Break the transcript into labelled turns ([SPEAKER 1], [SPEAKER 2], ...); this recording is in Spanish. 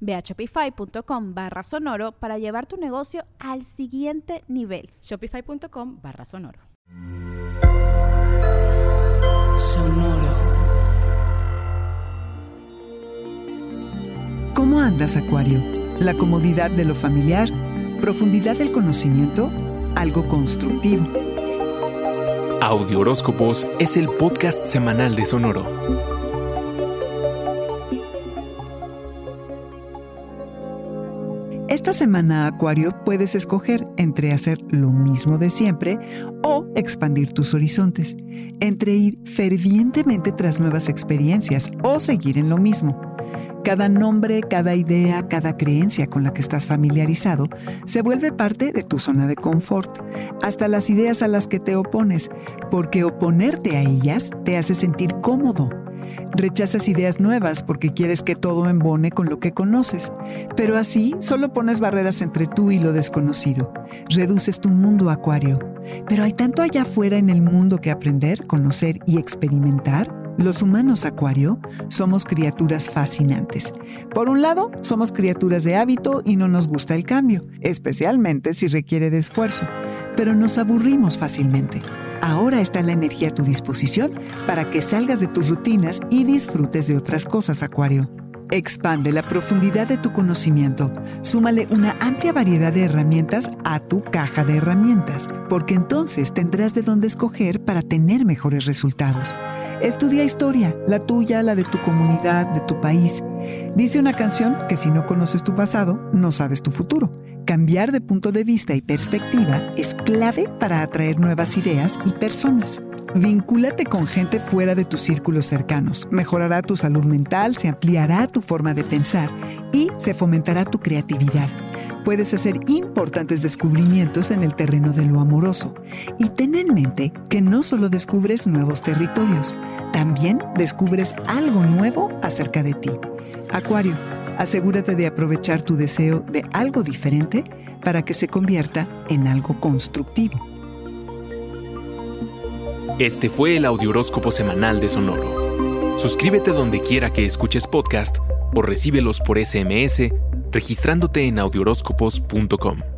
[SPEAKER 1] Ve a shopify.com barra sonoro para llevar tu negocio al siguiente nivel.
[SPEAKER 2] Shopify.com barra sonoro.
[SPEAKER 3] Sonoro.
[SPEAKER 4] ¿Cómo andas, Acuario? La comodidad de lo familiar, profundidad del conocimiento, algo constructivo.
[SPEAKER 5] Audio Horóscopos es el podcast semanal de Sonoro.
[SPEAKER 4] Esta semana, Acuario, puedes escoger entre hacer lo mismo de siempre o expandir tus horizontes, entre ir fervientemente tras nuevas experiencias o seguir en lo mismo. Cada nombre, cada idea, cada creencia con la que estás familiarizado se vuelve parte de tu zona de confort, hasta las ideas a las que te opones, porque oponerte a ellas te hace sentir cómodo Rechazas ideas nuevas porque quieres que todo embone con lo que conoces, pero así solo pones barreras entre tú y lo desconocido. Reduces tu mundo acuario. Pero hay tanto allá afuera en el mundo que aprender, conocer y experimentar. Los humanos acuario somos criaturas fascinantes. Por un lado, somos criaturas de hábito y no nos gusta el cambio, especialmente si requiere de esfuerzo, pero nos aburrimos fácilmente. Ahora está la energía a tu disposición para que salgas de tus rutinas y disfrutes de otras cosas, Acuario. Expande la profundidad de tu conocimiento. Súmale una amplia variedad de herramientas a tu caja de herramientas, porque entonces tendrás de dónde escoger para tener mejores resultados. Estudia historia, la tuya, la de tu comunidad, de tu país. Dice una canción que si no conoces tu pasado, no sabes tu futuro. Cambiar de punto de vista y perspectiva es clave para atraer nuevas ideas y personas. Vincúlate con gente fuera de tus círculos cercanos. Mejorará tu salud mental, se ampliará tu forma de pensar y se fomentará tu creatividad. Puedes hacer importantes descubrimientos en el terreno de lo amoroso. Y ten en mente que no solo descubres nuevos territorios, también descubres algo nuevo acerca de ti. Acuario, asegúrate de aprovechar tu deseo de algo diferente para que se convierta en algo constructivo.
[SPEAKER 5] Este fue el Audioróscopo Semanal de Sonoro. Suscríbete donde quiera que escuches podcast o recíbelos por SMS registrándote en audioróscopos.com.